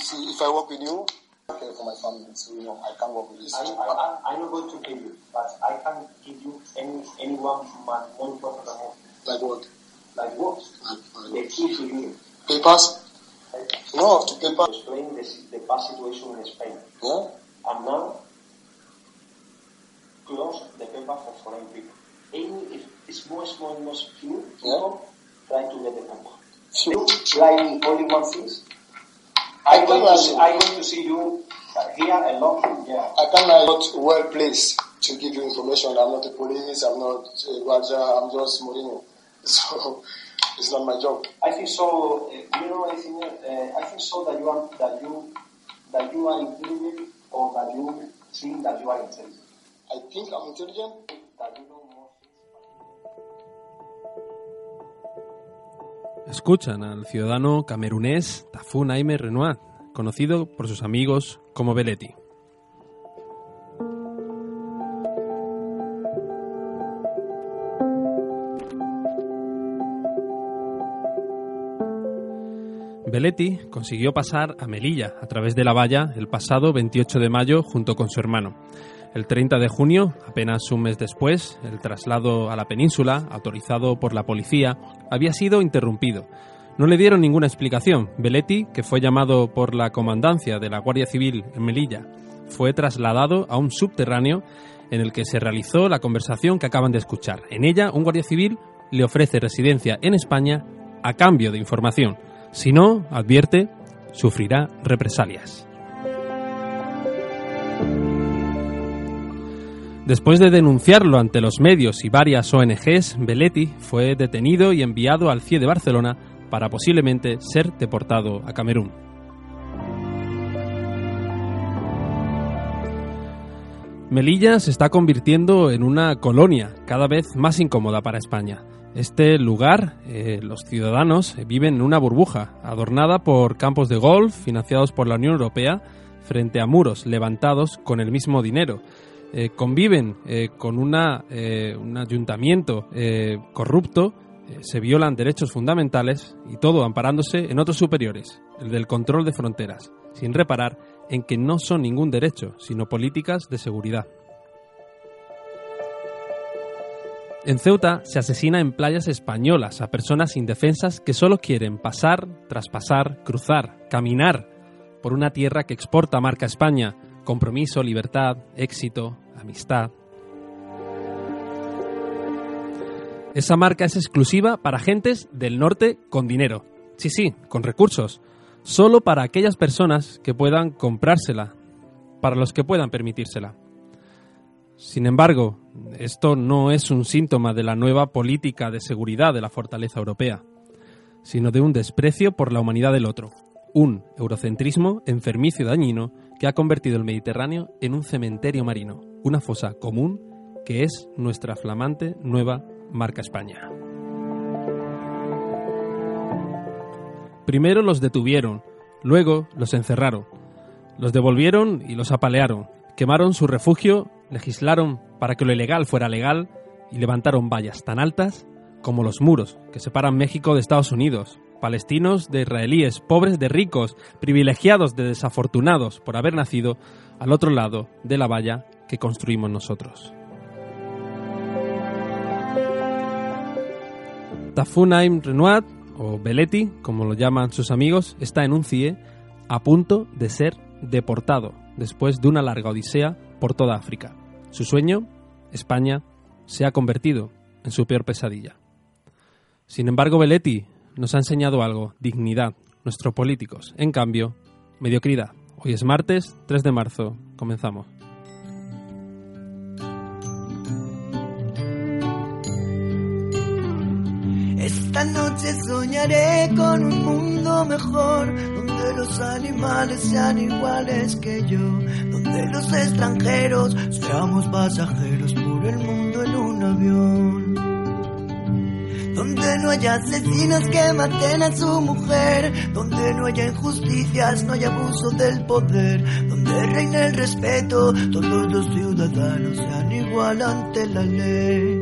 see, if I work with you, I for my family, so you know, I can't work with this. I, I, I'm not going to pay you, but I can give you any anyone money more important than what? Like what? Like what? Like, The key to you. papers? No, to paper. Explain the, the bad situation in Spain. Yeah? And now, close the paper for foreign people. Any, if it's more small, more few people, try to get the paper. Few. Like only one thing. I I'm going, can to see, I'm going to see you uh, here alone. Yeah. I can I'm not well placed to give you information. I'm not a police, I'm not a Raja, I'm just Mourinho. So, it's not my job. I think so. Uh, you know, I think uh, I think so that you are that you that you are intelligent, or that you think that you are intelligent. I think I'm intelligent. That you know Escuchan al ciudadano camerunés Tafou Naime Renoir, conocido por sus amigos como Belletti. Belletti consiguió pasar a Melilla a través de la valla el pasado 28 de mayo junto con su hermano. El 30 de junio, apenas un mes después, el traslado a la península, autorizado por la policía, había sido interrumpido. No le dieron ninguna explicación. Belletti, que fue llamado por la comandancia de la Guardia Civil en Melilla, fue trasladado a un subterráneo en el que se realizó la conversación que acaban de escuchar. En ella, un guardia civil le ofrece residencia en España a cambio de información. Si no, advierte, sufrirá represalias. Después de denunciarlo ante los medios y varias ONGs, Belletti fue detenido y enviado al CIE de Barcelona para posiblemente ser deportado a Camerún. Melilla se está convirtiendo en una colonia cada vez más incómoda para España. Este lugar, eh, los ciudadanos viven en una burbuja, adornada por campos de golf financiados por la Unión Europea, frente a muros levantados con el mismo dinero. Eh, conviven eh, con una, eh, un ayuntamiento corrupto, se violan derechos fundamentales y todo amparándose en otros superiores, el del control de fronteras, sin reparar en que no son ningún derecho, sino políticas de seguridad. En Ceuta se asesina en playas españolas a personas indefensas que solo quieren pasar, traspasar, cruzar, caminar por una tierra que exporta marca España, compromiso, libertad, éxito, amistad. Esa marca es exclusiva para gentes del norte con dinero. Sí, sí, con recursos. Solo para aquellas personas que puedan comprársela, para los que puedan permitírsela. Sin embargo, esto no es un síntoma de la nueva política de seguridad de la fortaleza europea, sino de un desprecio por la humanidad del otro, un eurocentrismo enfermizo y dañino que ha convertido el Mediterráneo en un cementerio marino, una fosa común que es nuestra flamante nueva marca España. Primero los detuvieron, luego los encerraron, los devolvieron y los apalearon, quemaron su refugio, legislaron para que lo ilegal fuera legal y levantaron vallas tan altas como los muros que separan México de Estados Unidos, palestinos de israelíes, pobres de ricos, privilegiados de desafortunados por haber nacido al otro lado de la valla que construimos nosotros. Tafunaim Renoir, o Belletti, como lo llaman sus amigos, está en un CIE a punto de ser deportado después de una larga odisea por toda África. Su sueño, España, se ha convertido en su peor pesadilla. Sin embargo, Belletti nos ha enseñado algo, dignidad, nuestros políticos. En cambio, mediocridad. Hoy es martes, 3 de marzo. Comenzamos. Esta noche soñaré con un mundo mejor, donde los animales sean iguales que yo, donde los extranjeros seamos pasajeros por el mundo en un avión. Donde no haya asesinos que maten a su mujer, donde no haya injusticias, no haya abuso del poder, donde reine el respeto, todos los ciudadanos sean igual ante la ley.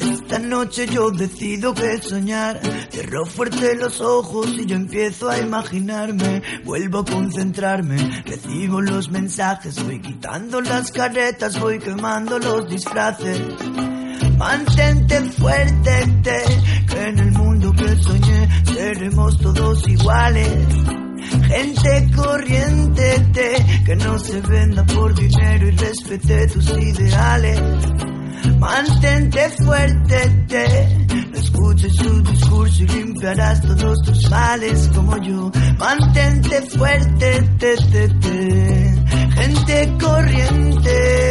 Esta noche yo decido que soñar. Cierro fuerte los ojos y yo empiezo a imaginarme. Vuelvo a concentrarme, recibo los mensajes, voy quitando las caretas, voy quemando los disfraces. Mantente fuerte, te, que en el mundo que soñé seremos todos iguales. Gente corriente, te, que no se venda por dinero y respete tus ideales. Mantente fuerte, te, escuches su discurso y limpiarás todos tus males como yo. Mantente fuerte, te, te, te, gente corriente.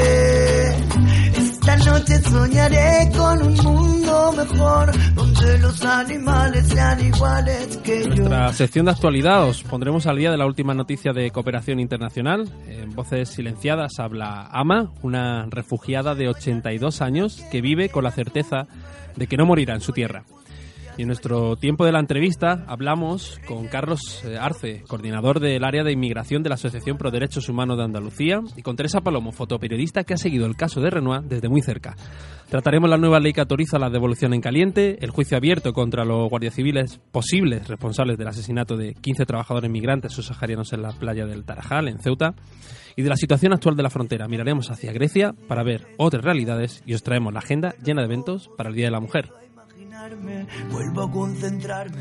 Esta noche soñaré con un mundo mejor, donde los animales sean iguales que yo. Nuestra sección de actualidad os pondremos al día de la última noticia de cooperación internacional. En voces silenciadas habla Ama, una refugiada de 82 años que vive con la certeza de que no morirá en su tierra. Y en nuestro tiempo de la entrevista hablamos con Carlos eh, Arce, coordinador del área de inmigración de la Asociación Pro Derechos Humanos de Andalucía, y con Teresa Palomo, fotoperiodista que ha seguido el caso de Renoir desde muy cerca. Trataremos la nueva ley que autoriza la devolución en caliente, el juicio abierto contra los guardias civiles posibles responsables del asesinato de 15 trabajadores migrantes subsaharianos en la playa del Tarajal, en Ceuta, y de la situación actual de la frontera. Miraremos hacia Grecia para ver otras realidades y os traemos la agenda llena de eventos para el Día de la Mujer. Vuelvo a concentrarme.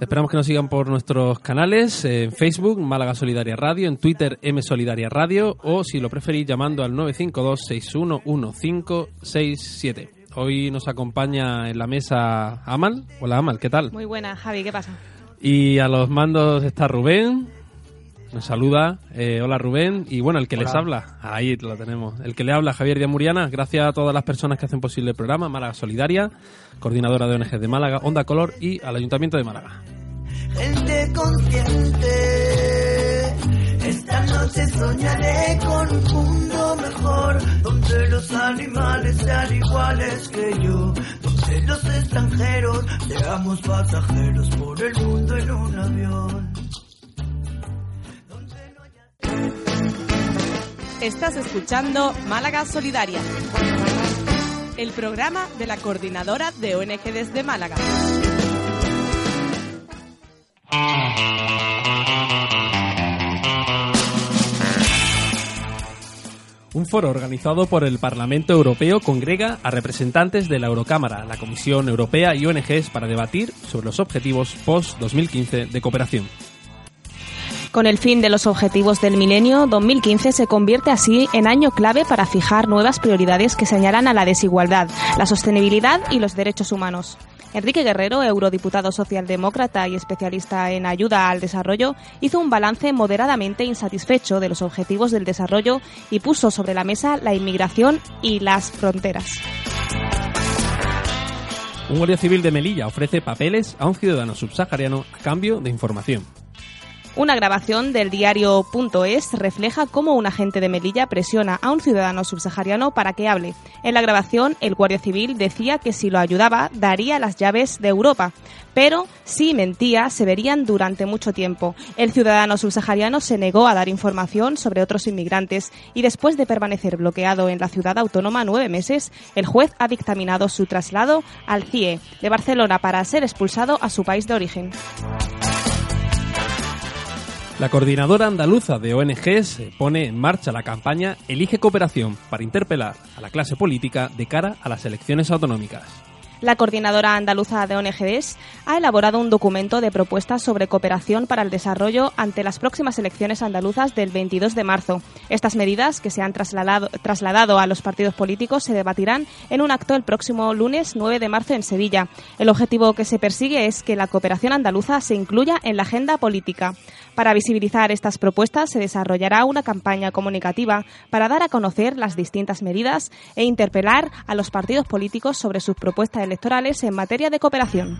Esperamos que nos sigan por nuestros canales, en Facebook, Málaga Solidaria Radio, en Twitter, M Solidaria Radio, o si lo preferís, llamando al 952-611567. Hoy nos acompaña en la mesa Amal. Hola Amal, ¿qué tal? Muy buena, Javi, ¿qué pasa? Y a los mandos está Rubén. Nos saluda. Eh, hola Rubén. Y bueno, el que les habla, ahí lo tenemos. El que le habla, Javier Díaz Muriana. Gracias a todas las personas que hacen posible el programa. Málaga Solidaria, coordinadora de ONG de Málaga, Onda Color y al Ayuntamiento de Málaga. Gente consciente. Esta noche soñaré con un mundo mejor, donde los animales sean iguales que yo, donde los extranjeros seamos pasajeros por el mundo en un avión. Estás escuchando Málaga Solidaria, el programa de la coordinadora de ONG desde Málaga. Un foro organizado por el Parlamento Europeo congrega a representantes de la Eurocámara, la Comisión Europea y ONGs para debatir sobre los objetivos post-2015 de cooperación. Con el fin de los objetivos del milenio, 2015 se convierte así en año clave para fijar nuevas prioridades que señalan a la desigualdad, la sostenibilidad y los derechos humanos. Enrique Guerrero, eurodiputado socialdemócrata y especialista en ayuda al desarrollo, hizo un balance moderadamente insatisfecho de los objetivos del desarrollo y puso sobre la mesa la inmigración y las fronteras. Un guardia civil de Melilla ofrece papeles a un ciudadano subsahariano a cambio de información. Una grabación del diario.es refleja cómo un agente de Melilla presiona a un ciudadano subsahariano para que hable. En la grabación, el guardia civil decía que si lo ayudaba, daría las llaves de Europa. Pero si mentía, se verían durante mucho tiempo. El ciudadano subsahariano se negó a dar información sobre otros inmigrantes y después de permanecer bloqueado en la ciudad autónoma nueve meses, el juez ha dictaminado su traslado al CIE de Barcelona para ser expulsado a su país de origen. La coordinadora andaluza de ONGs pone en marcha la campaña Elige Cooperación para interpelar a la clase política de cara a las elecciones autonómicas. La coordinadora andaluza de ONGs ha elaborado un documento de propuestas sobre cooperación para el desarrollo ante las próximas elecciones andaluzas del 22 de marzo. Estas medidas, que se han trasladado, trasladado a los partidos políticos, se debatirán en un acto el próximo lunes 9 de marzo en Sevilla. El objetivo que se persigue es que la cooperación andaluza se incluya en la agenda política. Para visibilizar estas propuestas se desarrollará una campaña comunicativa para dar a conocer las distintas medidas e interpelar a los partidos políticos sobre sus propuestas electorales en materia de cooperación.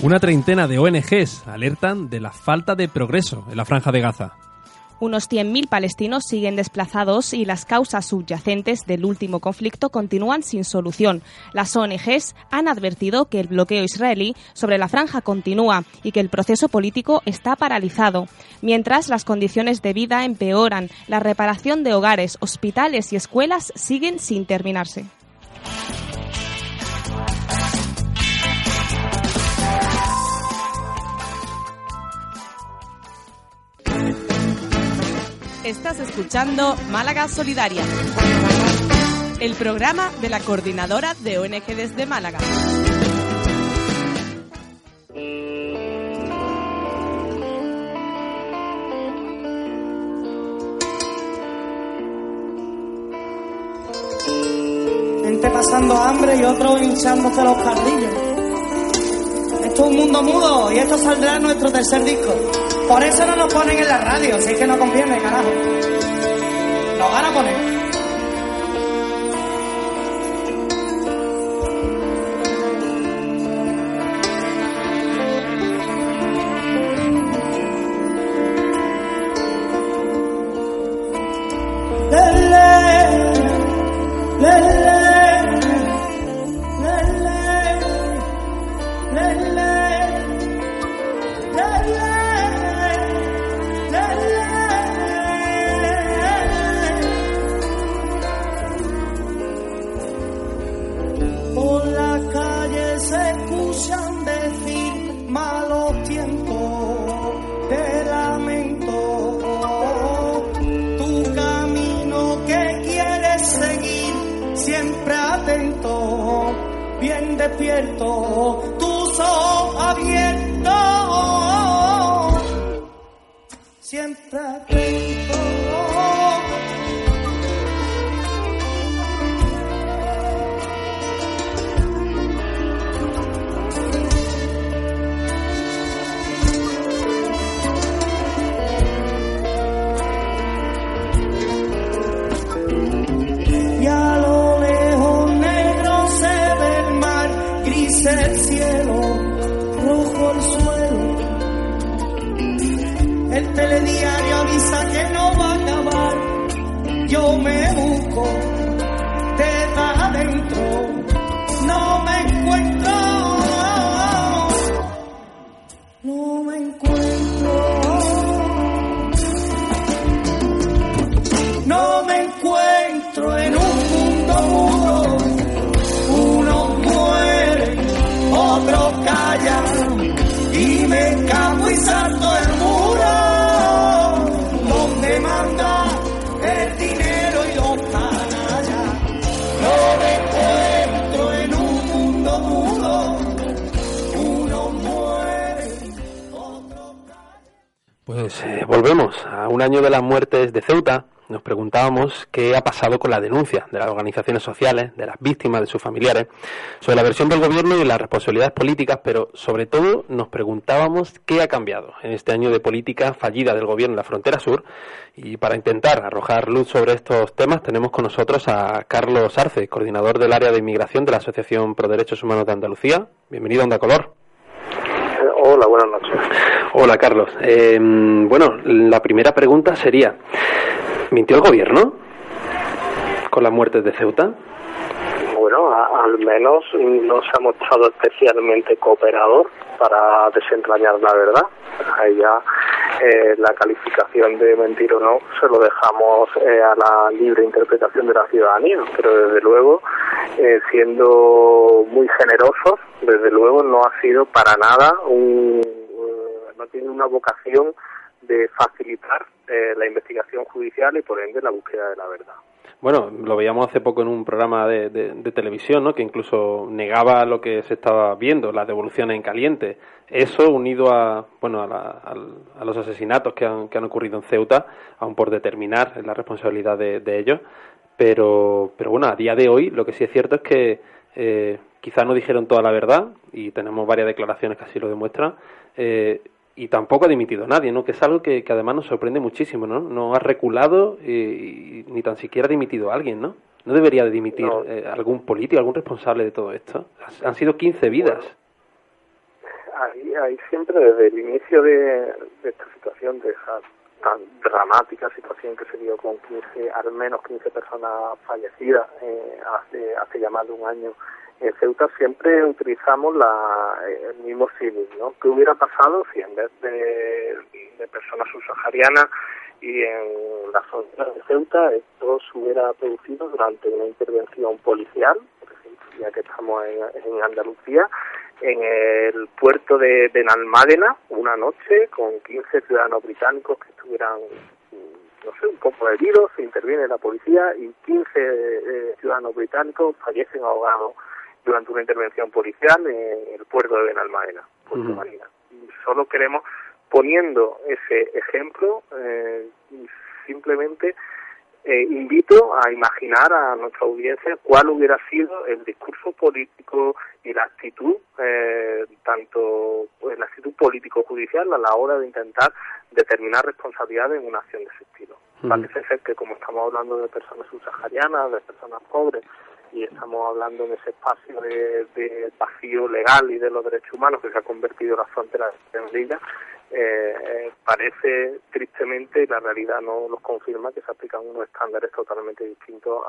Una treintena de ONGs alertan de la falta de progreso en la franja de Gaza. Unos 100.000 palestinos siguen desplazados y las causas subyacentes del último conflicto continúan sin solución. Las ONGs han advertido que el bloqueo israelí sobre la franja continúa y que el proceso político está paralizado. Mientras las condiciones de vida empeoran, la reparación de hogares, hospitales y escuelas siguen sin terminarse. Estás escuchando Málaga Solidaria, el programa de la coordinadora de ONG desde Málaga. Gente pasando hambre y otros hinchándose los cardillos. Esto es un mundo mudo y esto saldrá nuestro tercer disco. Por eso no nos ponen en la radio, si es que no conviene, carajo. Nos van a poner. Las muertes de Ceuta. Nos preguntábamos qué ha pasado con la denuncia de las organizaciones sociales, de las víctimas, de sus familiares, sobre la versión del gobierno y las responsabilidades políticas, pero sobre todo nos preguntábamos qué ha cambiado en este año de política fallida del gobierno en la frontera sur. Y para intentar arrojar luz sobre estos temas tenemos con nosotros a Carlos Arce, coordinador del área de inmigración de la Asociación Pro Derechos Humanos de Andalucía. Bienvenido a Onda Color. Hola, buenas noches. Hola, Carlos. Eh, bueno, la primera pregunta sería, ¿mintió el gobierno con las muertes de Ceuta? Bueno, al menos no se ha mostrado especialmente cooperador para desentrañar la verdad. Ahí ya eh, la calificación de mentir o no se lo dejamos eh, a la libre interpretación de la ciudadanía, pero desde luego, eh, siendo muy generosos, desde luego no ha sido para nada un, eh, no tiene una vocación de facilitar eh, la investigación judicial y por ende la búsqueda de la verdad. Bueno, lo veíamos hace poco en un programa de, de- televisión, ¿no? Que incluso negaba lo que se estaba viendo, las devoluciones en caliente. Eso unido a, bueno, a, la- a los asesinatos que han, que han ocurrido en Ceuta, aún por determinar la responsabilidad de, de ellos. Pero, pero bueno, a día de hoy lo que sí es cierto es que eh, quizás no dijeron toda la verdad y tenemos varias declaraciones que así lo demuestran. eh, y tampoco ha dimitido nadie, ¿no? Que es algo que, que además nos sorprende muchísimo, ¿no? No ha reculado y, y ni tan siquiera ha dimitido a alguien, ¿no? No debería de dimitir No. eh, algún político, algún responsable de todo esto. Han- sido 15 vidas. ahí, ahí siempre desde el inicio de, esta situación, de esa tan dramática situación que se dio con 15, al menos 15 personas fallecidas eh, hace, hace ya más de un año en Ceuta, siempre utilizamos la, el mismo símil, ¿no? ¿Qué hubiera pasado si en vez de, personas subsaharianas y en la zona de Ceuta esto se hubiera producido durante una intervención policial, por ejemplo, ya que estamos en, Andalucía, en el puerto de Benalmádena, una noche, con 15 ciudadanos británicos que estuvieran, no sé, un poco heridos, se interviene la policía y 15 eh, ciudadanos británicos fallecen ahogados durante una intervención policial en el puerto de Benalmádena, Puerto Marina. Y solo queremos poniendo ese ejemplo, eh, simplemente eh, invito a imaginar a nuestra audiencia cuál hubiera sido el discurso político y la actitud, eh, tanto pues, la actitud político-judicial a la hora de intentar determinar responsabilidades en una acción de ese estilo. Parece ser que como estamos hablando de personas subsaharianas, de personas pobres, y estamos hablando en ese espacio de, de, vacío legal y de los derechos humanos que se ha convertido en la frontera de Melilla, eh, parece tristemente, y la realidad no los confirma, que se aplican unos estándares totalmente distintos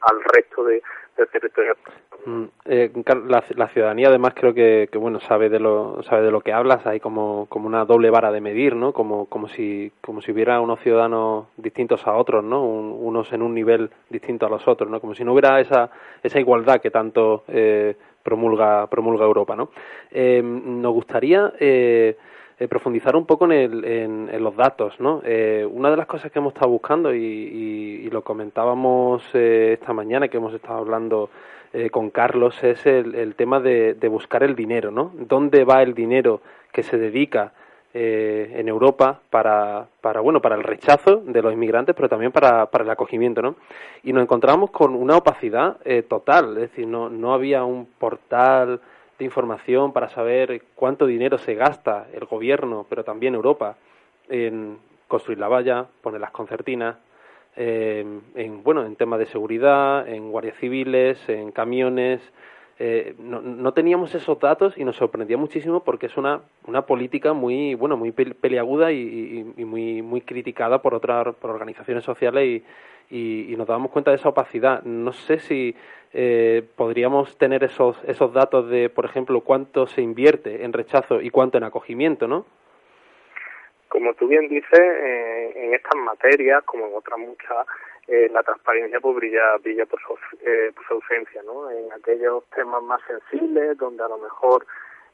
al resto de, del territorio. Mm, eh, la, ciudadanía además creo que, bueno sabe de lo sabe de lo que hablas hay como, como una doble vara de medir no como como si como si hubiera unos ciudadanos distintos a otros no unos en un nivel distinto a los otros no como si no hubiera esa esa igualdad que tanto eh, promulga promulga Europa no eh, nos gustaría eh, eh, profundizar un poco en, en, los datos, ¿no? Eh, una de las cosas que hemos estado buscando y, lo comentábamos eh, esta mañana que hemos estado hablando con Carlos es el, tema de, buscar el dinero, ¿no? ¿Dónde va el dinero que se dedica en Europa para, para, bueno, para el rechazo de los inmigrantes, pero también para, para el acogimiento, ¿no? Y nos encontramos con una opacidad total, es decir, no, no había un portal información para saber cuánto dinero se gasta el gobierno, pero también Europa, en construir la valla, poner las concertinas, en bueno, en temas de seguridad, en guardias civiles, en camiones. Eh, no, teníamos esos datos y nos sorprendía muchísimo porque es una, una política muy bueno muy peleaguda y, muy muy criticada por otras por organizaciones sociales y, y, nos dábamos cuenta de esa opacidad. No sé si eh, podríamos tener esos, esos datos de, por ejemplo, cuánto se invierte en rechazo y cuánto en acogimiento, ¿no? Como tú bien dices, eh, en estas materias, como en otras muchas, eh, la transparencia pues brilla, brilla por, su, por su ausencia, ¿no? En aquellos temas más sensibles, donde a lo mejor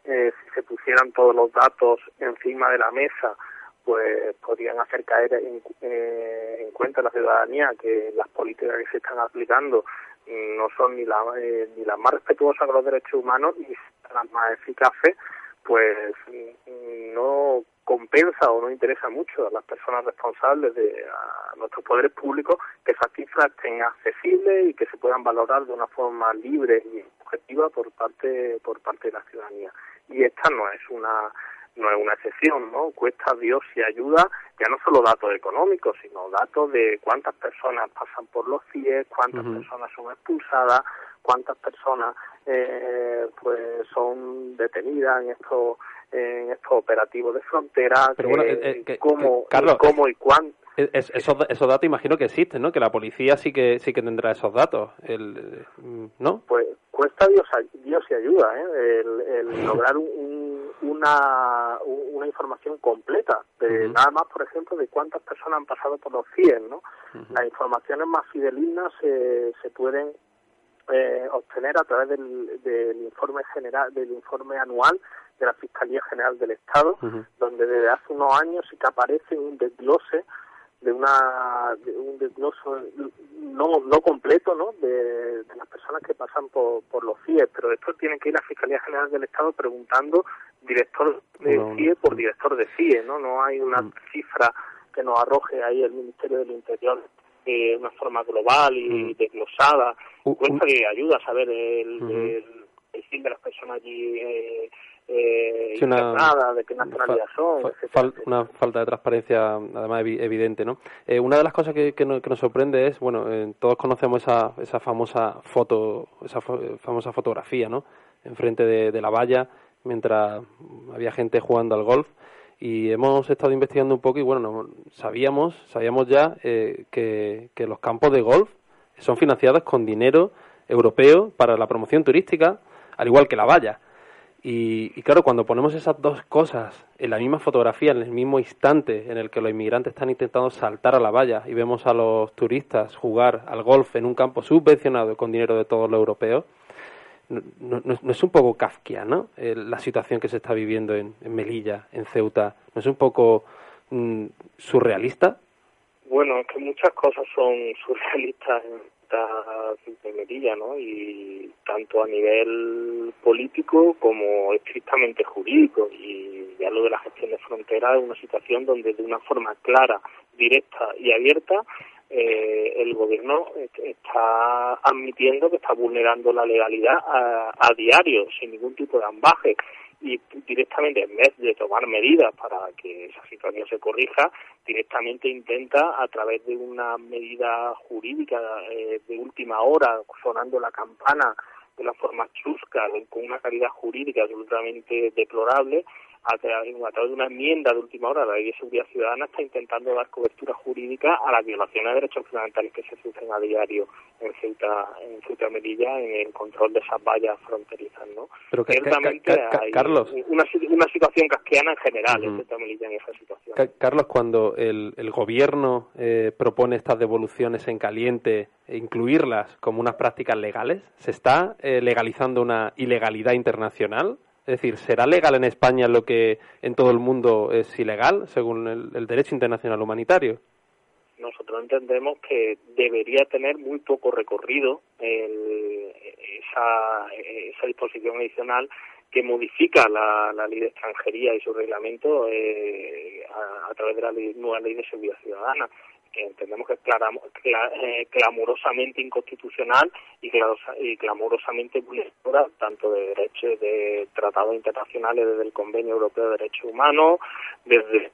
si se pusieran todos los datos encima de la mesa, pues podrían hacer caer en, en cuenta a la ciudadanía que las políticas que se están aplicando no son ni, la, eh, ni las más respetuosas con los derechos humanos ni las más eficaces, pues mm, no compensa o no interesa mucho a las personas responsables de a nuestros poderes públicos que esas cifras estén accesibles y que se puedan valorar de una forma libre y objetiva por parte por parte de la ciudadanía y esta no es una no es una excepción, ¿no? Cuesta Dios y ayuda ya no solo datos económicos, sino datos de cuántas personas pasan por los CIE, cuántas personas son expulsadas, cuántas personas eh, pues son detenidas en estos en estos operativos de frontera, Pero bueno, eh, eh, cómo, Carlos, cómo y cuándo. esos, esos datos imagino que existen, ¿no? Que la policía sí que sí que tendrá esos datos, el, ¿no? Pues cuesta Dios, Dios y ayuda, ¿eh? el, lograr una, una información completa, de nada más, por ejemplo, de cuántas personas han pasado por los 100, ¿no? Las informaciones más fidelignas se, se pueden eh, obtener a través del, del informe general, del informe anual de la Fiscalía General del Estado, donde desde hace unos años sí que aparece un desglose de una de un desgloso no no completo no de, las personas que pasan por, por los CIE pero esto tiene que ir a la Fiscalía General del Estado preguntando director de CIE por director de CIE no no hay una cifra que nos arroje ahí el Ministerio del Interior de una forma global y desglosada. Cuenta que ayuda a saber el, el, el, fin de las personas allí eh, eh, una, de qué nacionalidad son. una falta de transparencia, además evidente, ¿no? Eh, una de las cosas que, que, nos, sorprende es, bueno, eh, todos conocemos esa, esa famosa foto, esa famosa fotografía, ¿no? Enfrente de, de la valla, mientras había gente jugando al golf y hemos estado investigando un poco y bueno, sabíamos, sabíamos ya eh, que, que los campos de golf son financiados con dinero europeo para la promoción turística, al igual que la valla. Y, claro, cuando ponemos esas dos cosas en la misma fotografía, en el mismo instante en el que los inmigrantes están intentando saltar a la valla y vemos a los turistas jugar al golf en un campo subvencionado con dinero de todos los europeos, no, es un poco kafkiana eh, la situación que se está viviendo en, Melilla, en Ceuta? ¿No es un poco mm, surrealista? Bueno, es que muchas cosas son surrealistas de Melilla, ¿no? Y tanto a nivel político como estrictamente jurídico. Y ya lo de la gestión de frontera es una situación donde de una forma clara, directa y abierta eh, el gobierno está admitiendo que está vulnerando la legalidad a, a diario, sin ningún tipo de ambaje y directamente en vez de tomar medidas para que esa situación se corrija, directamente intenta a través de una medida jurídica eh, de última hora, sonando la campana de la forma chusca, con una calidad jurídica absolutamente deplorable, a través, de una enmienda de última hora, la Ley de Seguridad Ciudadana está intentando dar cobertura jurídica a las violaciones de derechos fundamentales que se sufren a diario en Ceuta, en Ceuta Melilla, en el control de esas vallas fronterizas, ¿no? Pero Ciertamente hay Carlos, una, una situación casquiana en general en Ceuta Melilla en esa situación. Carlos, cuando el, el gobierno eh, propone estas devoluciones en caliente e incluirlas como unas prácticas legales, ¿se está eh, legalizando una ilegalidad internacional? Es decir, ¿será legal en España lo que en todo el mundo es ilegal, según el, derecho internacional humanitario? Nosotros entendemos que debería tener muy poco recorrido esa, esa disposición adicional que modifica la, ley de extranjería y su reglamento eh, a, través de la nueva ley de seguridad ciudadana entendemos que es eh, clamorosamente inconstitucional y, y clamorosamente vulnerable tanto de derechos de tratados internacionales desde el Convenio Europeo de Derechos Humanos, desde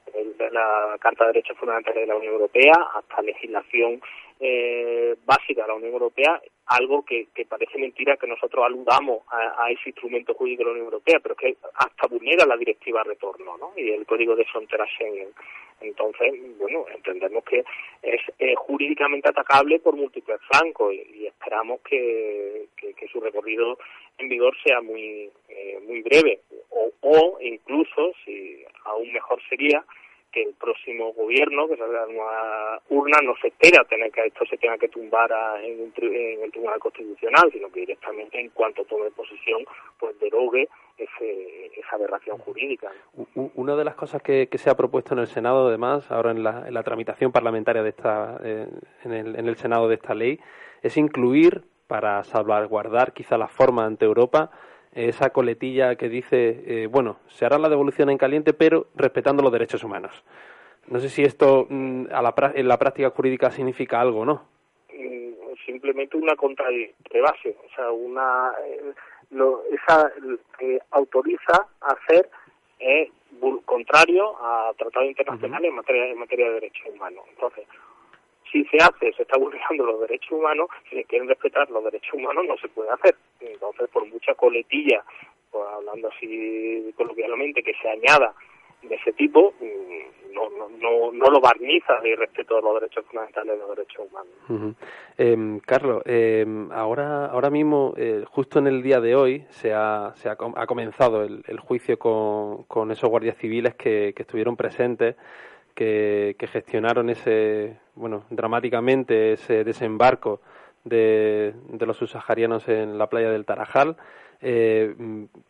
la Carta de Derechos Fundamentales de la Unión Europea hasta legislación eh, básica de la Unión Europea, algo que, parece mentira que nosotros aludamos a, ese instrumento jurídico de la Unión Europea, pero que hasta vulnera la directiva retorno ¿no? y el código de frontera Schengen. Entonces, bueno, entendemos que es jurídicamente atacable por múltiples flancos y, esperamos que, su recorrido en vigor sea muy, eh, muy breve o, o incluso, si aún mejor sería, que el próximo gobierno, que salga de una urna, no se espera tener que esto se tenga que tumbar en, el Tribunal Constitucional, sino que directamente en cuanto tome posición, pues derogue esa aberración jurídica. Una de las cosas que, se ha propuesto en el Senado, además, ahora en la, tramitación parlamentaria de esta, eh, en, el, en el Senado de esta ley, es incluir, para salvaguardar quizá la forma ante Europa, esa coletilla que dice, eh, bueno, se hará la devolución en caliente, pero respetando los derechos humanos. No sé si esto mm, a la, en la práctica jurídica significa algo, ¿no? Mm, simplemente una contradicción de base, o sea, una eh, lo, esa que autoriza a hacer es contrario a tratados internacionales en materia en materia de derechos humanos. Entonces, si se hace, se está vulnerando los derechos humanos, si se quieren respetar los derechos humanos no se puede hacer. Entonces, por mucha coletilla, pues, hablando así coloquialmente, que se añada de ese tipo, mm, no, no, no, no lo barniza de respeto a los derechos fundamentales de los derechos humanos. Em, Carlos, em, ahora, ahora mismo, eh, justo en el día de hoy, se ha, se ha, ha comenzado el, el juicio con, con, esos guardias civiles que, que estuvieron presentes que, gestionaron ese, bueno, dramáticamente ese desembarco de, los subsaharianos en la playa del Tarajal. Eh,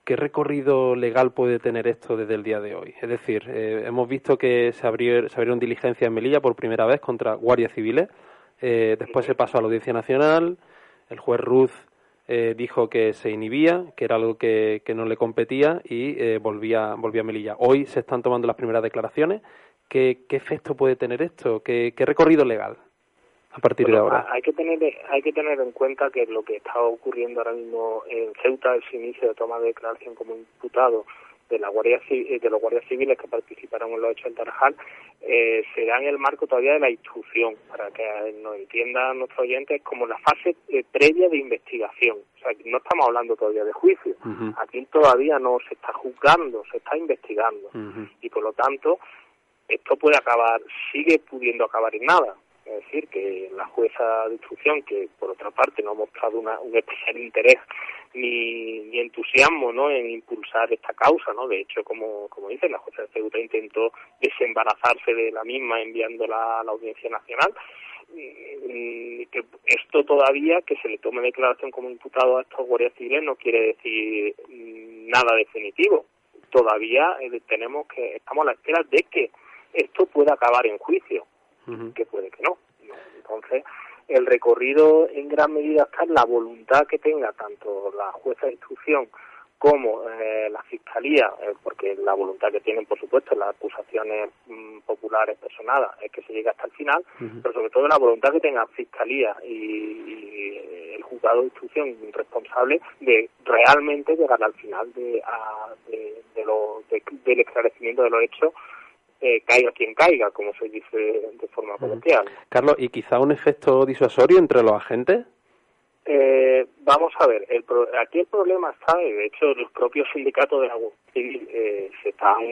¿Qué recorrido legal puede tener esto desde el día de hoy? Es decir, eh, hemos visto que se, abrió, se abrieron diligencias en Melilla por primera vez contra guardias civiles. Eh, después se pasó a la Audiencia Nacional. El juez Ruz dijo que se inhibía, que era algo que, que no le competía y volvía, volvía a Melilla. Hoy se están tomando las primeras declaraciones ¿Qué, efecto puede tener esto? ¿Qué, recorrido legal a partir de ahora? Hay que, tener, hay que tener en cuenta que lo que está ocurriendo ahora mismo en Ceuta, el inicio de toma de declaración como imputado de la guardia de los guardias civiles que participaron en los hechos en Tarajal. Eh, se da en el marco todavía de la instrucción para que nos entiendan nuestros oyentes como la fase eh, previa de investigación. O sea no estamos hablando todavía de juicio. Aquí todavía no se está juzgando se está investigando. Y por lo tanto esto puede acabar sigue pudiendo acabar en nada es decir, que la jueza de instrucción, que por otra parte no ha mostrado un especial interés ni, entusiasmo ¿no? en impulsar esta causa, ¿no? De hecho, como, como dice, la jueza de Ceuta intentó desembarazarse de la misma enviándola a la Audiencia Nacional. Y que esto todavía, que se le tome declaración como imputado a estos guardias civiles, no quiere decir nada definitivo. Todavía eh, tenemos que, estamos a la espera de que esto pueda acabar en juicio. Que puede que no. Entonces, el recorrido en gran medida está en la voluntad que tenga tanto la jueza de instrucción como eh, la fiscalía, eh, porque la voluntad que tienen, por supuesto, las acusaciones mm, populares personadas es que se llegue hasta el final, pero sobre todo la voluntad que tenga fiscalía y, el juzgado de instrucción responsable de realmente llegar al final de, de, lo, del esclarecimiento de los hechos eh, caiga quien caiga, como se dice de forma coloquial. Carlos, ¿y quizá un efecto disuasorio entre los agentes? Eh, vamos a ver, el aquí el problema está, de hecho los propios sindicatos de la Guardia Civil eh, se están,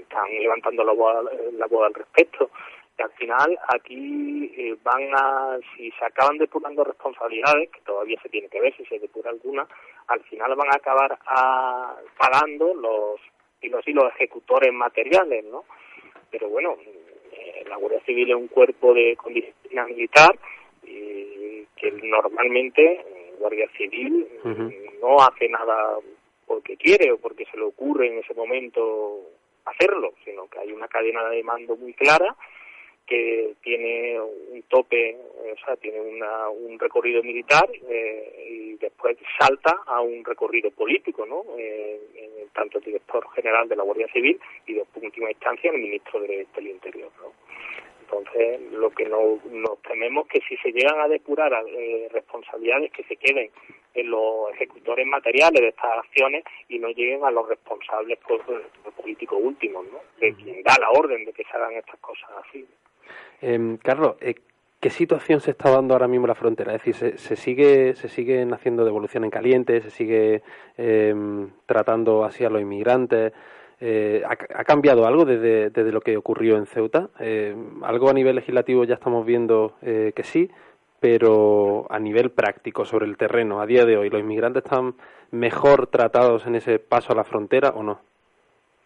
están levantando la voz, la voz al respecto. Y al final aquí eh, van a, si se acaban depurando responsabilidades, que todavía se tiene que ver si se depura alguna, al final van a acabar a, pagando los y los, y los ejecutores materiales, ¿no? Pero bueno, eh, la Guardia Civil es un cuerpo de disciplina militar y que normalmente eh, Guardia Civil no hace nada porque quiere o porque se le ocurre en ese momento hacerlo, sino que hay una cadena de mando muy clara que tiene un tope, o sea, tiene una, un recorrido militar eh, y después salta a un recorrido político, ¿no? Eh, tanto el director general de la Guardia Civil y de última instancia el ministro del Interior, ¿no? Entonces, lo que nos, nos tememos que si se llegan a depurar eh, responsabilidades que se queden en los ejecutores materiales de estas acciones y no lleguen a los responsables políticos últimos, ¿no? De quien da la orden de que se hagan estas cosas así. Eh, Carlos, eh, ¿qué situación se está dando ahora mismo en la frontera? Es decir, ¿se, sigue se siguen haciendo devolución en caliente? ¿Se sigue em, tratando así a los inmigrantes? Eh, ¿ha, cambiado algo desde, desde, lo que ocurrió en Ceuta? Em, algo a nivel legislativo ya estamos viendo eh, que sí, pero a nivel práctico, sobre el terreno, a día de hoy, ¿los inmigrantes están mejor tratados en ese paso a la frontera o no?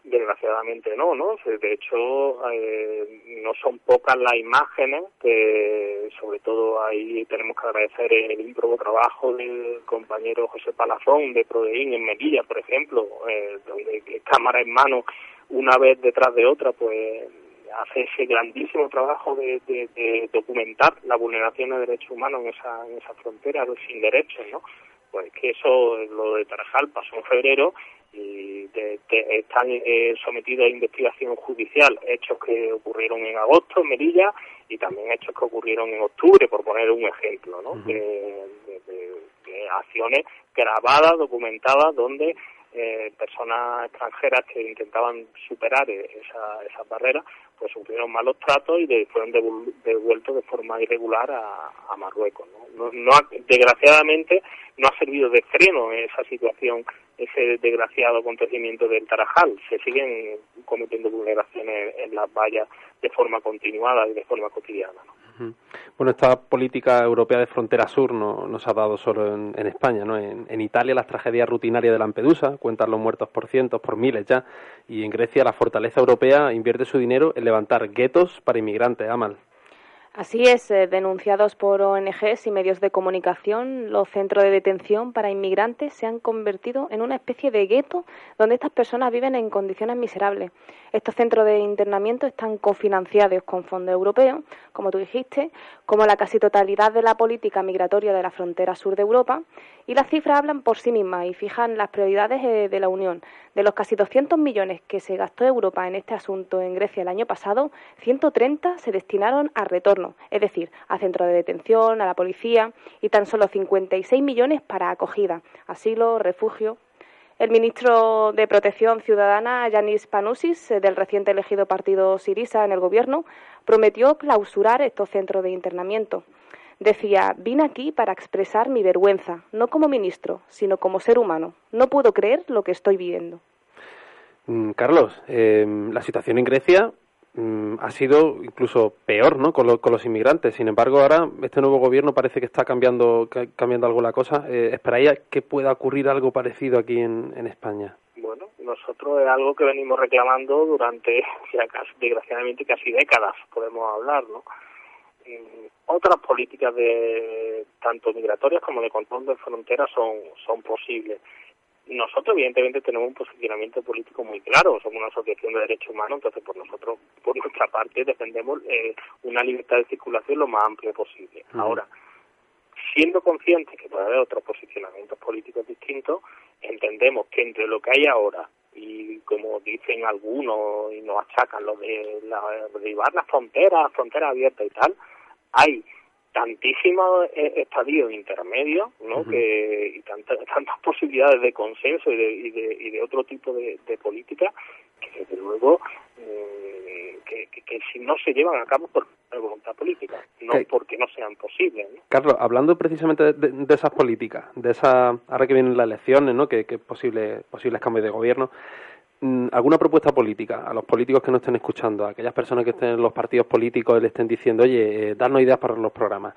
Desgraciadamente no, ¿no? De hecho, eh, no son pocas las imágenes que, sobre todo ahí tenemos que agradecer el ímprobo trabajo del compañero José Palazón de Prodeín en Melilla, por ejemplo, eh, donde cámara en mano una vez detrás de otra, pues hace ese grandísimo trabajo de, documentar la vulneración de derechos humanos en esa, en esa sin derechos, ¿no? Pues que eso, lo de Tarajal pasó en febrero y están eh, sometidos a investigación judicial hechos que ocurrieron en agosto en Melilla y también hechos que ocurrieron en octubre, por poner un ejemplo, ¿no? de, acciones grabadas, documentadas, donde eh, personas extranjeras que intentaban superar e-, esa, esas barreras, pues sufrieron malos tratos y fueron devueltos de forma irregular a, Marruecos. ¿no? No, desgraciadamente no ha servido de freno esa situación, ese desgraciado acontecimiento del Tarajal. Se siguen cometiendo vulneraciones en las vallas de forma continuada y de forma cotidiana. Bueno, esta política europea de frontera sur no, no se ha dado solo en, España, ¿no? En, Italia las tragedias rutinarias de Lampedusa cuentan los muertos por cientos, por miles ya, y en Grecia la fortaleza europea invierte su dinero en levantar guetos para inmigrantes, Amal. Así es, eh, denunciados por ONGs y medios de comunicación, los centros de detención para inmigrantes se han convertido en una especie de gueto donde estas personas viven en condiciones miserables. Estos centros de internamiento están cofinanciados con fondos europeos, como tú dijiste, como la casi totalidad de la política migratoria de la frontera sur de Europa, y las cifras hablan por sí mismas y fijan las prioridades eh, de la Unión. De los casi 200 millones que se gastó Europa en este asunto en Grecia el año pasado, 130 se destinaron a retorno, es decir, a centros de detención, a la policía, y tan solo 56 millones para acogida, asilo, refugio. El ministro de Protección Ciudadana, Yanis Panusis, eh, del reciente elegido partido Sirisa en el gobierno, prometió clausurar estos centros de internamiento. Decía, vine aquí para expresar mi vergüenza, no como ministro, sino como ser humano. No puedo creer lo que estoy viendo. Mm, Carlos, em, la situación en Grecia mm, ha sido incluso peor ¿no? Con, los inmigrantes. Sin embargo, ahora este nuevo gobierno parece que está cambiando, cambiando algo la cosa. Eh, ¿Esperáis que pueda ocurrir algo parecido aquí en, en España? Bueno, nosotros es algo que venimos reclamando durante, ya casi, desgraciadamente, casi décadas, podemos hablar, ¿no? otras políticas de tanto migratorias como de control de fronteras son, son posibles. Nosotros, evidentemente, tenemos un posicionamiento político muy claro. Somos una asociación de derechos humanos, entonces, por nosotros, por nuestra parte, defendemos eh, una libertad de circulación lo más amplia posible. Ahora, siendo conscientes que puede haber otros posicionamientos políticos distintos, entendemos que entre lo que hay ahora y como dicen algunos y nos achacan lo de, la, de llevar las fronteras, fronteras abiertas y tal, hay tantísimos eh, estadios intermedios ¿no? que, y tantas, tantas posibilidades de consenso y de, y de, y de otro tipo de, de política que desde luego mm, que, que, si no se llevan a cabo por voluntad política, no porque no sean posibles. Carlos, hablando precisamente de, esas políticas, de esa ahora que vienen las elecciones, ¿no? que, que posible, posibles cambios de gobierno, alguna propuesta política a los políticos que no estén escuchando, a aquellas personas que estén en los partidos políticos y le estén diciendo, oye, eh, darnos ideas para los programas.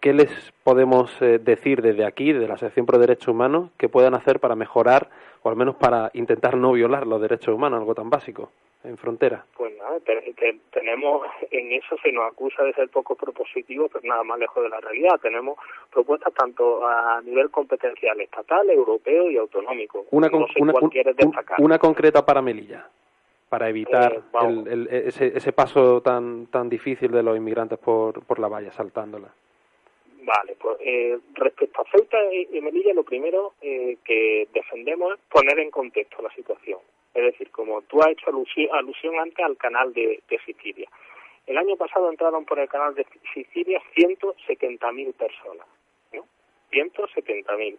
¿Qué les podemos eh, decir desde aquí, desde la Sección Pro Derechos Humanos, que puedan hacer para mejorar o al menos para intentar no violar los derechos humanos, algo tan básico? en frontera? Pues nada, tenemos, en eso se nos acusa de ser poco propositivo, pero nada más lejos de la realidad. Tenemos propuestas tanto a nivel competencial estatal, europeo y autonómico. Una, una, concreta para Melilla, para evitar eh, el, ese, ese paso tan, tan difícil de los inmigrantes por, por la valla, saltándola. Vale, pues eh, respecto a Ceuta y Melilla, lo primero eh, que defendemos es poner en contexto la situación. Es decir, como tú has hecho alusión, antes al canal de, Sicilia. El año pasado entraron por el canal de Sicilia 170.000 personas, ¿no? 170.000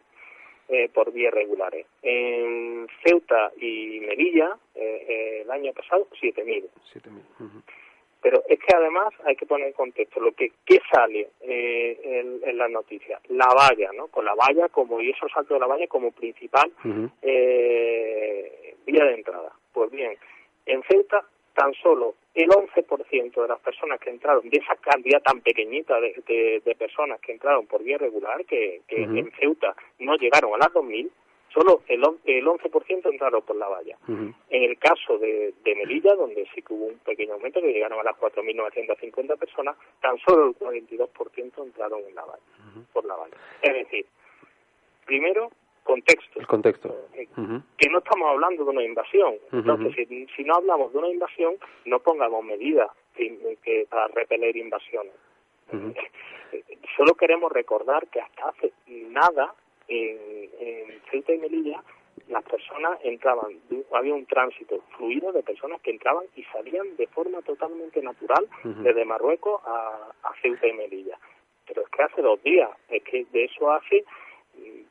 eh, por vías regulares. En Ceuta y Melilla, eh, eh, el año pasado, 7.000. 7.000. Pero es que además hay que poner en contexto lo que ¿qué sale eh, en, en las noticias. La valla, ¿no? Con la valla como y esos saltos de la valla como principal eh, vía de entrada. Pues bien, en Ceuta tan solo el 11% de las personas que entraron, de esa cantidad tan pequeñita de, de, personas que entraron por vía regular, que, que en Ceuta no llegaron a las 2.000, solo el, el 11% entraron por la valla. En el caso de, de, Melilla, donde sí que hubo un pequeño aumento, que llegaron a las 4.950 personas, tan solo el 42% entraron en la valla, por la valla. Es decir, primero, contexto. El contexto. Que no estamos hablando de una invasión. Entonces, si, si, no hablamos de una invasión, no pongamos medidas que, para repeler invasiones. Solo queremos recordar que hasta hace nada en, en Ceuta y Melilla las personas entraban, había un tránsito fluido de personas que entraban y salían de forma totalmente natural desde Marruecos a, a, Ceuta y Melilla. Pero es que hace dos días, es que de eso hace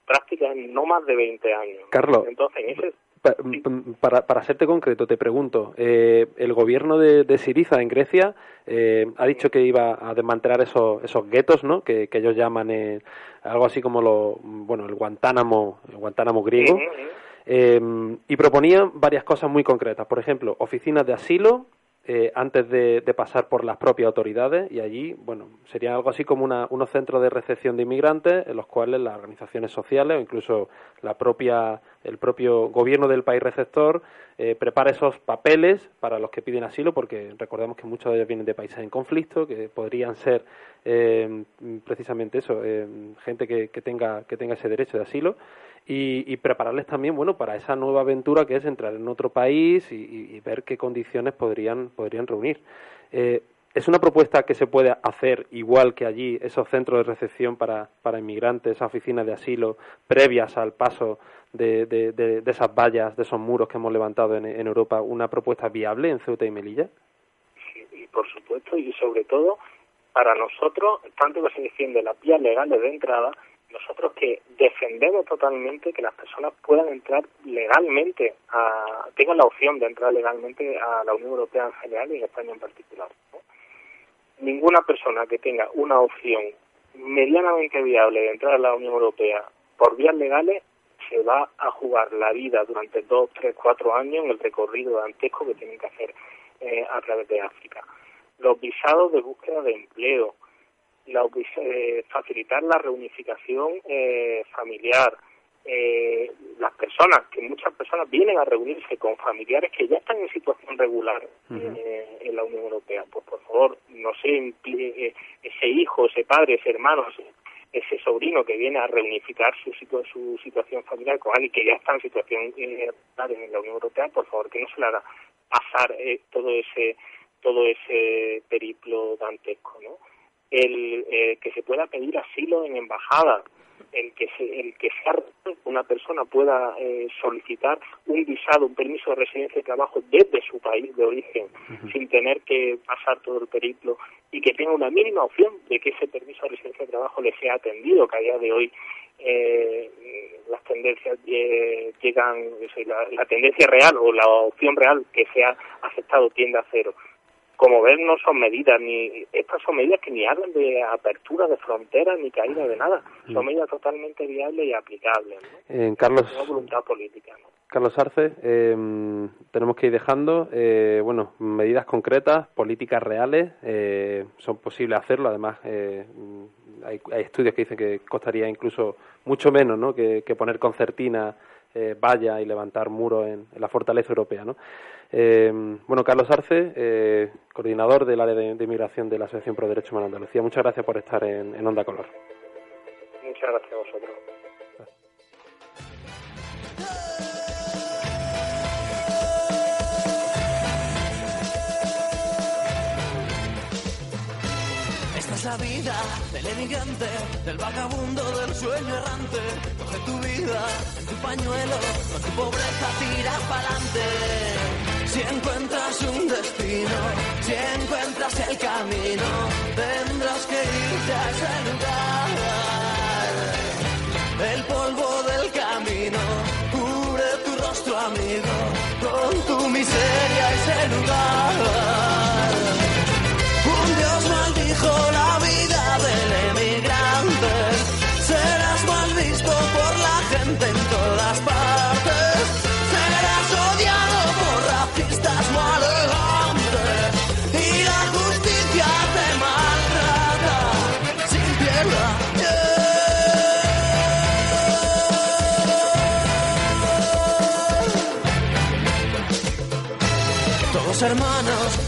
prácticamente no más de 20 años. Carlos, entonces en ese para, para serte concreto, te pregunto, eh, el gobierno de, de, Siriza en Grecia eh, ha dicho que iba a desmantelar esos, esos guetos, ¿no? Que, ellos llaman eh, algo así como lo, bueno, el Guantánamo, el Guantánamo griego, y proponían varias cosas muy concretas. Por ejemplo, oficinas de asilo, eh, antes de, pasar por las propias autoridades y allí, bueno, sería algo así como una, unos centros de recepción de inmigrantes en los cuales las organizaciones sociales o incluso la propia, el propio gobierno del país receptor eh, prepara esos papeles para los que piden asilo, porque recordemos que muchos de ellos vienen de países en conflicto, que podrían ser eh, precisamente eso, gente que, tenga, que tenga ese derecho de asilo y, prepararles también, bueno, para esa nueva aventura que es entrar en otro país y, ver qué condiciones podrían, podrían reunir. ¿Es una propuesta que se puede hacer igual que allí, esos centros de recepción para, para inmigrantes, esas oficinas de asilo, previas al paso de, de, esas vallas, de esos muros que hemos levantado en, Europa, una propuesta viable en Ceuta y Melilla? Sí, por supuesto, y sobre todo para nosotros, tanto que se defiende las vías legales de entrada, nosotros que defendemos totalmente que las personas puedan entrar legalmente, a, tengan la opción de entrar legalmente a la Unión Europea en general y en España en particular. Ninguna persona que tenga una opción medianamente viable de entrar a la Unión Europea por vías legales se va a jugar la vida durante dos, tres, cuatro años en el recorrido dantesco que tienen que hacer eh, a través de África. Los visados de búsqueda de empleo, la, eh, facilitar la reunificación eh, familiar, eh, las personas, que muchas personas vienen a reunirse con familiares que ya están en situación regular eh, en la Unión Europea. Pues por favor, no se ese hijo, ese padre, ese hermano, ese, sobrino que viene a reunificar su, su situación familiar con alguien que ya está en situación eh, en la Unión Europea, por favor, que no se le haga pasar todo ese todo ese periplo dantesco, ¿no? el eh, que se pueda pedir asilo en embajada, el que se, el que sea una persona pueda eh, solicitar un visado, un permiso de residencia y trabajo desde su país de origen, sin tener que pasar todo el periplo y que tenga una mínima opción de que ese permiso de residencia y trabajo le sea atendido, que a día de hoy eh, las tendencias llegan, la, la tendencia real o la opción real que sea aceptado tiende a cero como ven, no son medidas, ni estas son medidas que ni hablan de apertura de fronteras ni caída de nada. Son mm. medidas totalmente viables y aplicables. ¿no? Carlos, voluntad política. ¿no? Carlos Arce, em, tenemos que ir dejando, eh, bueno, medidas concretas, políticas reales, eh, son posibles hacerlo. Además, eh, hay, hay, estudios que dicen que costaría incluso mucho menos, ¿no? Que, que poner concertina eh, valla y levantar muros en, la fortaleza europea. ¿no? Eh, bueno, Carlos Arce, eh, coordinador del área de, inmigración de la Asociación Pro Derechos Humanos de Andalucía, muchas gracias por estar en, en Onda Color. Muchas gracias a vosotros. Vida del emigrante, del vagabundo, del sueño errante. Coge tu vida en tu pañuelo, con tu pobreza tira pa'lante. Si encuentras un destino, si encuentras el camino, tendrás que irte a ese lugar. El polvo del camino cubre tu rostro, amigo, con tu miseria ese lugar. Un Dios maldijo la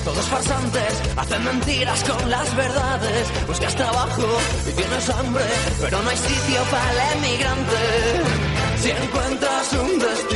todos farsantes Hacen mentiras con las verdades. Buscas trabajo y tienes hambre, pero no hay sitio para el emigrante. Si encuentras un destino,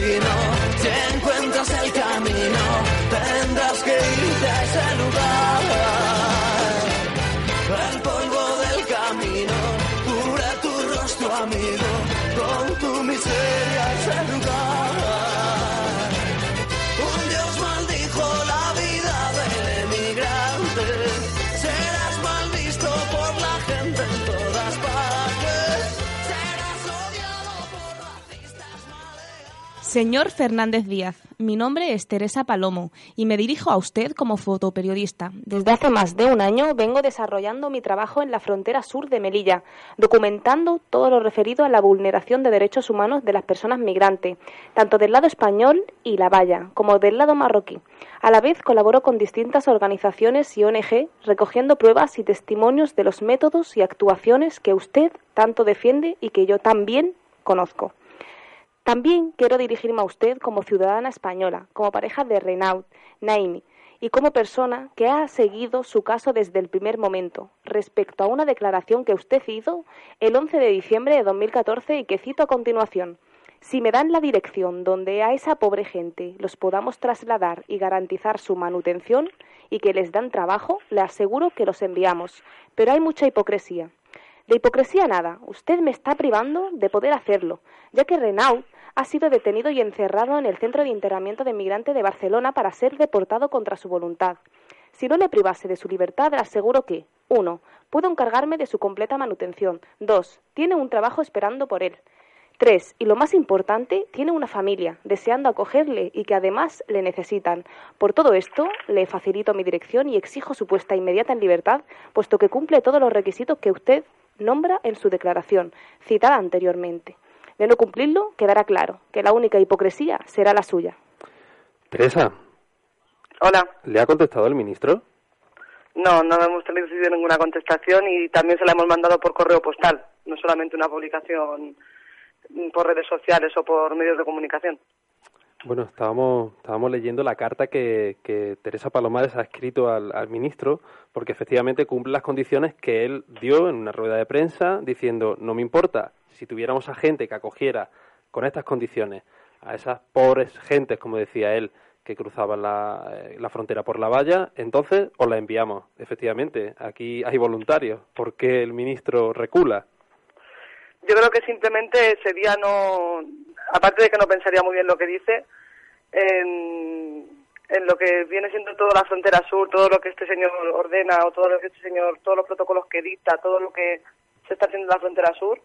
Señor Fernández Díaz, mi nombre es Teresa Palomo y me dirijo a usted como fotoperiodista. Desde hace más de un año vengo desarrollando mi trabajo en la frontera sur de Melilla, documentando todo lo referido a la vulneración de derechos humanos de las personas migrantes, tanto del lado español y la valla, como del lado marroquí. A la vez colaboro con distintas organizaciones y ONG recogiendo pruebas y testimonios de los métodos y actuaciones que usted tanto defiende y que yo también conozco. También quiero dirigirme a usted como ciudadana española, como pareja de Renaud, Naimi, y como persona que ha seguido su caso desde el primer momento, respecto a una declaración que usted hizo el 11 de diciembre de 2014 y que cito a continuación. Si me dan la dirección donde a esa pobre gente los podamos trasladar y garantizar su manutención y que les dan trabajo, le aseguro que los enviamos. Pero hay mucha hipocresía. De hipocresía nada, usted me está privando de poder hacerlo, ya que Renaud ha sido detenido y encerrado en el Centro de Internamiento de Migrante de Barcelona para ser deportado contra su voluntad. Si no le privase de su libertad, le aseguro que, 1. Puedo encargarme de su completa manutención. 2. Tiene un trabajo esperando por él. 3. Y lo más importante, tiene una familia, deseando acogerle y que además le necesitan. Por todo esto, le facilito mi dirección y exijo su puesta inmediata en libertad, puesto que cumple todos los requisitos que usted nombra en su declaración, citada anteriormente. De no cumplirlo, quedará claro que la única hipocresía será la suya. Teresa. Hola. ¿Le ha contestado el ministro? No, no hemos recibido ninguna contestación y también se la hemos mandado por correo postal, no solamente una publicación por redes sociales o por medios de comunicación. Bueno, estábamos, estábamos leyendo la carta que, que Teresa Palomares ha escrito al, al, ministro, porque efectivamente cumple las condiciones que él dio en una rueda de prensa, diciendo, no me importa, si tuviéramos a gente que acogiera con estas condiciones a esas pobres gentes, como decía él, que cruzaban la, eh, la frontera por la valla, entonces os la enviamos. Efectivamente, aquí hay voluntarios. ¿Por qué el ministro recula? Yo creo que simplemente ese día no, aparte de que no pensaría muy bien lo que dice, en, en lo que viene siendo toda la frontera sur, todo lo que este señor ordena o todo lo que este señor, todos los protocolos que dicta, todo lo que se está haciendo en la frontera sur,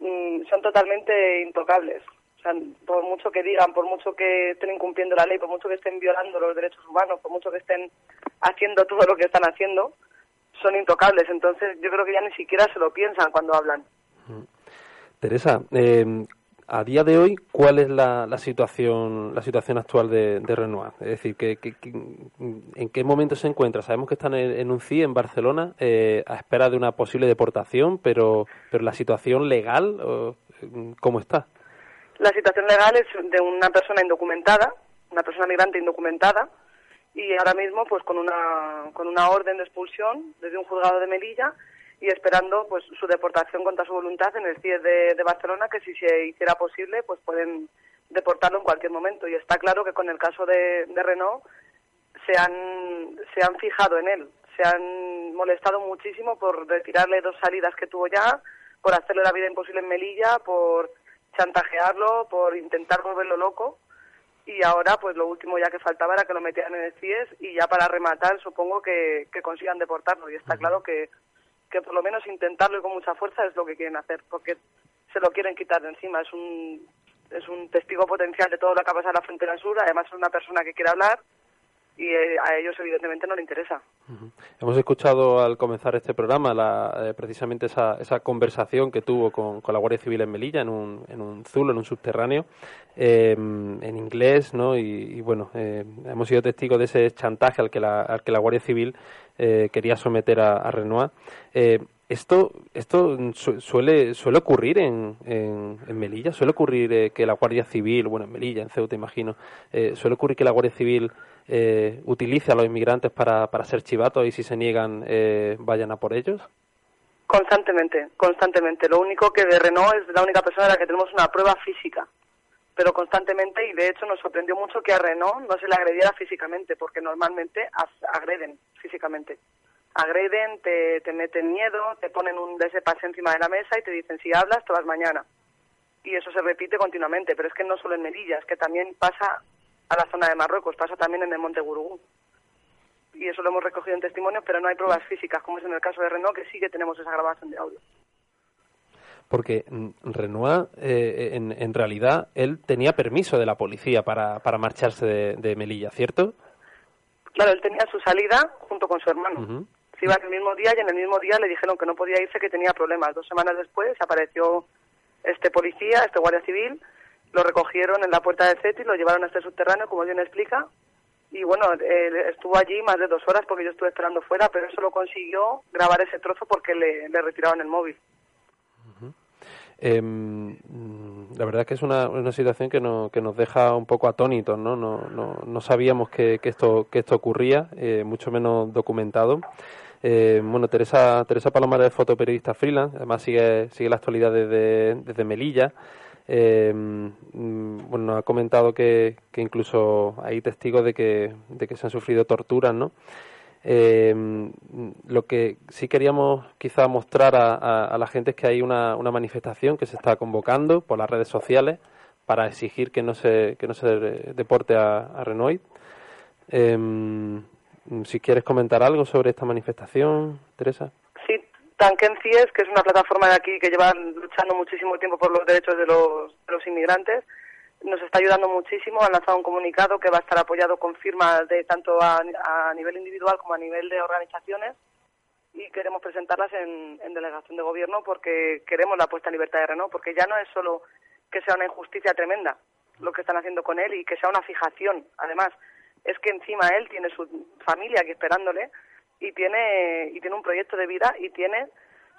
mmm, son totalmente intocables. O sea, por mucho que digan, por mucho que estén incumpliendo la ley, por mucho que estén violando los derechos humanos, por mucho que estén haciendo todo lo que están haciendo, son intocables. Entonces, yo creo que ya ni siquiera se lo piensan cuando hablan. Teresa, eh, a día de hoy, ¿cuál es la, la situación la situación actual de, de Renoir? Es decir, ¿qué, qué, en qué momento se encuentra? Sabemos que están en, en un CIE en Barcelona eh, a espera de una posible deportación, pero, pero la situación legal, ¿cómo está? La situación legal es de una persona indocumentada, una persona migrante indocumentada, y ahora mismo pues con una, con una orden de expulsión desde un juzgado de Melilla y esperando pues su deportación contra su voluntad en el CIE de, de, Barcelona que si se hiciera posible pues pueden deportarlo en cualquier momento. Y está claro que con el caso de, de Renault se han se han fijado en él. Se han molestado muchísimo por retirarle dos salidas que tuvo ya por hacerle la vida imposible en Melilla por chantajearlo por intentar volverlo loco. Y ahora pues lo último ya que faltaba era que lo metieran en el CIES y ya para rematar supongo que, que consigan deportarlo. Y está claro que que por lo menos intentarlo y con mucha fuerza es lo que quieren hacer, porque se lo quieren quitar de encima. Es un, es un testigo potencial de todo lo que ha pasado en la frontera sur, además es una persona que quiere hablar y eh, a ellos evidentemente no le interesa. Hemos escuchado al comenzar este programa la, eh, precisamente esa, esa conversación que tuvo con, la Guardia Civil en Melilla, en un, en un zulo, en un subterráneo, eh, en inglés, ¿no? Y, bueno, eh, hemos sido testigos de ese chantaje al que la, al que la Guardia Civil eh, quería someter a, a Renoir. esto esto suele suele ocurrir en, en, en Melilla, suele ocurrir que la Guardia Civil, bueno, en Melilla, en Ceuta, imagino, suele ocurrir que la Guardia Civil eh, utilice a los inmigrantes para, para ser chivatos y si se niegan eh, vayan a por ellos? Constantemente, constantemente. Lo único que de Renault es la única persona a la que tenemos una prueba física, pero constantemente y de hecho nos sorprendió mucho que a Renault no se le agrediera físicamente, porque normalmente agreden físicamente. Agreden, te, te meten miedo, te ponen un desepase encima de la mesa y te dicen si hablas te vas mañana. Y eso se repite continuamente, pero es que no solo en Melilla, es que también pasa a la zona de Marruecos, pasa también en el Monte Gurugú. Y eso lo hemos recogido en testimonios, pero no hay pruebas físicas, como es en el caso de Renault, que sí que tenemos esa grabación de audio. Porque Renoir, eh, en, en, realidad, él tenía permiso de la policía para, para marcharse de, de, Melilla, ¿cierto? Claro, él tenía su salida junto con su hermano. Uh -huh. Se iba el mismo día y en el mismo día le dijeron que no podía irse, que tenía problemas. Dos semanas después apareció este policía, este guardia civil, lo recogieron en la puerta del CETI, lo llevaron a este subterráneo, como bien explica, y bueno, él estuvo allí más de dos horas porque yo estuve esperando fuera, pero eso lo consiguió grabar ese trozo porque le, retiraron el móvil. -huh. eh, la verdad que es una, una situación que, no, que nos deja un poco atónitos, ¿no? No, no, no sabíamos que, que, esto, que esto ocurría, eh, mucho menos documentado. Eh, bueno, Teresa, Teresa Palomares es fotoperiodista freelance, además sigue, sigue la actualidad desde, desde Melilla. Eh, bueno, nos ha comentado que, incluso hay testigos de que, de que se han sufrido torturas, ¿no? Eh, lo que sí queríamos quizá mostrar a, a, la gente es que hay una, manifestación que se está convocando por las redes sociales para exigir que no se, que no se deporte a, a Renoir. Eh, si quieres comentar algo sobre esta manifestación, Teresa. Duncan CIES, que es una plataforma de aquí que lleva luchando muchísimo tiempo por los derechos de los, de los inmigrantes, nos está ayudando muchísimo. Han lanzado un comunicado que va a estar apoyado con firmas de tanto a, a nivel individual como a nivel de organizaciones y queremos presentarlas en, en, delegación de gobierno porque queremos la puesta en libertad de Renault, porque ya no es solo que sea una injusticia tremenda lo que están haciendo con él y que sea una fijación, además, es que encima él tiene su familia aquí esperándole y tiene y tiene un proyecto de vida y tiene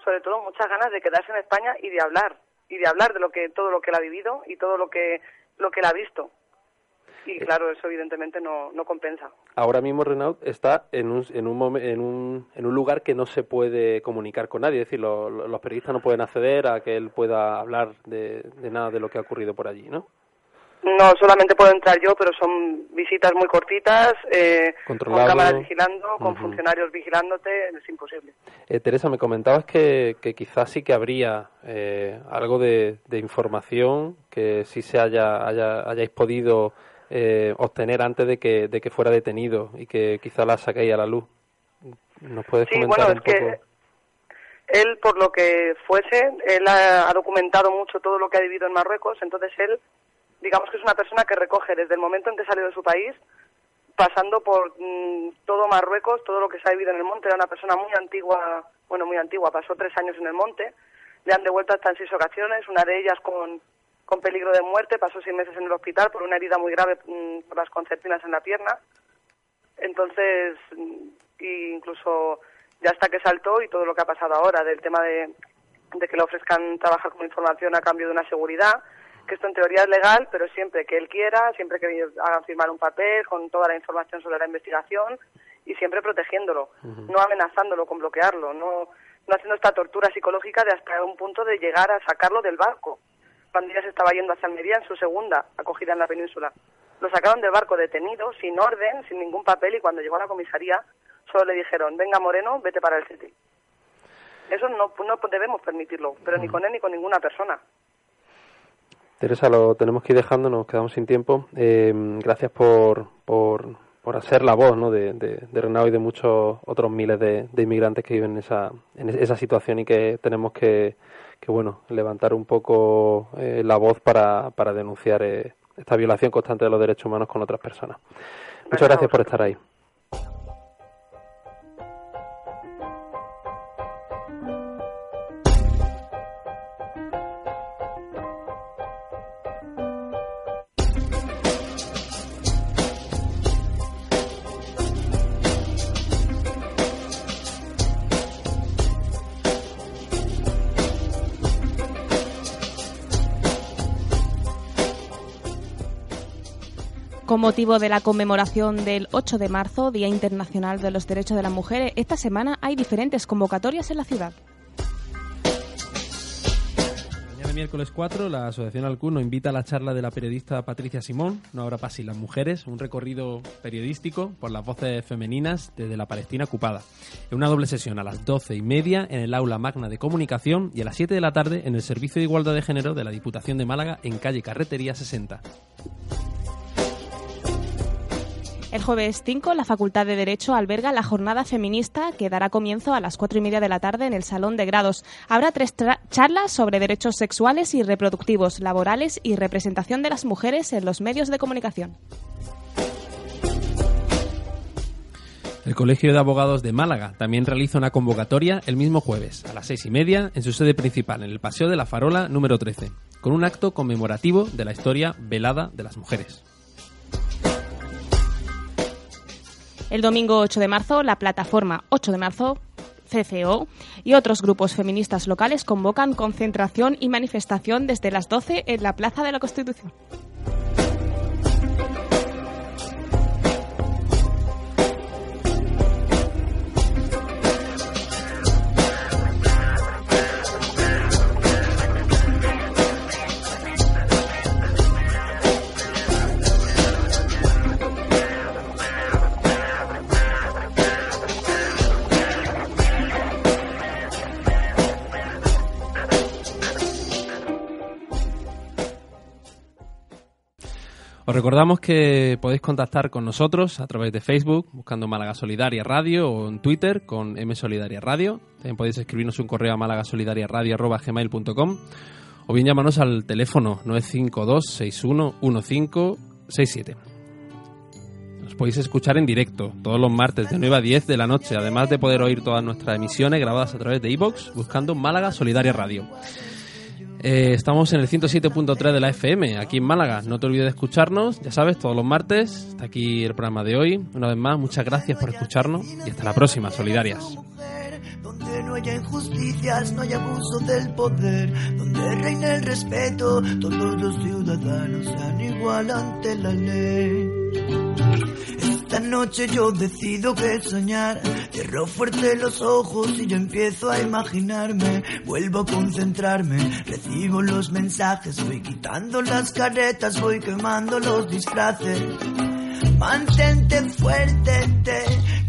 sobre todo muchas ganas de quedarse en España y de hablar y de hablar de lo que todo lo que él ha vivido y todo lo que lo que él ha visto y eh. claro, eso evidentemente no, no compensa. Ahora mismo Renault está en un, en, un, en, un, en un lugar que no se puede comunicar con nadie, es decir, los periodistas no pueden acceder a que él pueda hablar de, de nada de lo que ha ocurrido por allí, ¿no? No, solamente puedo entrar yo, pero son visitas muy cortitas, eh, con cámaras vigilando, con funcionarios vigilándote, es imposible. Eh, Teresa, me comentabas que, que quizás sí que habría eh, algo de, de, información que sí se haya, haya hayáis podido eh, obtener antes de que, de que fuera detenido y que quizá la saquéis a la luz. ¿Nos puedes sí, comentar bueno, es Que él, por lo que fuese, él ha, documentado mucho todo lo que ha vivido en Marruecos, entonces él, digamos que es una persona que recoge desde el momento en que salió de su país, pasando por mm, todo Marruecos, todo lo que se ha vivido en el monte. Era una persona muy antigua, bueno, muy antigua, pasó tres años en el monte, le han devuelto hasta en seis ocasiones, una de ellas con con peligro de muerte, pasó seis meses en el hospital por una herida muy grave mm, por las concertinas en la pierna. Entonces, mm, incluso ya hasta que saltó y todo lo que ha pasado ahora del tema de, de que le ofrezcan trabajar como información a cambio de una seguridad, que esto en teoría es legal, pero siempre que él quiera, siempre que hagan firmar un papel con toda la información sobre la investigación y siempre protegiéndolo, no amenazándolo con bloquearlo, no, no haciendo esta tortura psicológica de hasta un punto de llegar a sacarlo del barco pandilla se estaba yendo hacia Almería en su segunda acogida en la península. Lo sacaron del barco detenido, sin orden, sin ningún papel, y cuando llegó a la comisaría solo le dijeron, venga Moreno, vete para el City. Eso no, no debemos permitirlo, pero ni con él ni con ninguna persona. Teresa, lo tenemos que ir dejando, nos quedamos sin tiempo. Eh, gracias por, por, por hacer la voz ¿no? de, de, de y de muchos otros miles de, de, inmigrantes que viven en esa, en esa situación y que tenemos que, que bueno, levantar un poco eh, la voz para, para denunciar eh, esta violación constante de los derechos humanos con otras personas. Muchas gracias por estar ahí. Con motivo de la conmemoración del 8 de marzo, Día Internacional de los Derechos de las Mujeres, esta semana hay diferentes convocatorias en la ciudad. Mañana miércoles 4, la Asociación Alcuno invita a la charla de la periodista Patricia Simón, No habrá paz las mujeres, un recorrido periodístico por las voces femeninas desde la Palestina ocupada. En una doble sesión a las 12 y media en el aula magna de comunicación y a las 7 de la tarde en el Servicio de Igualdad de Género de la Diputación de Málaga en calle Carretería 60. El jueves 5, la Facultad de Derecho alberga la jornada feminista que dará comienzo a las cuatro y media de la tarde en el Salón de Grados. Habrá tres charlas sobre derechos sexuales y reproductivos, laborales y representación de las mujeres en los medios de comunicación. El Colegio de Abogados de Málaga también realiza una convocatoria el mismo jueves, a las seis y media, en su sede principal, en el Paseo de la Farola número 13, con un acto conmemorativo de la historia velada de las mujeres. El domingo 8 de marzo, la plataforma 8 de marzo CCO y otros grupos feministas locales convocan concentración y manifestación desde las 12 en la Plaza de la Constitución. Os recordamos que podéis contactar con nosotros a través de Facebook, buscando Málaga Solidaria Radio, o en Twitter con M Solidaria Radio. También podéis escribirnos un correo a malagasolidariaradio.gmail.com o bien llámanos al teléfono 952 61 1567 Nos podéis escuchar en directo todos los martes de 9 a 10 de la noche, además de poder oír todas nuestras emisiones grabadas a través de iVoox buscando Málaga Solidaria Radio. Eh, estamos en el 107.3 de la FM, aquí en Málaga. No te olvides de escucharnos, ya sabes, todos los martes. Está aquí el programa de hoy. Una vez más, muchas gracias por escucharnos y hasta la próxima, Solidarias. Esta noche yo decido que soñar. Cierro fuerte los ojos y yo empiezo a imaginarme. Vuelvo a concentrarme, recibo los mensajes, voy quitando las caretas, voy quemando los disfraces. Mantente fuerte,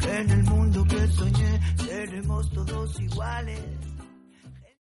que en el mundo que soñé seremos todos iguales.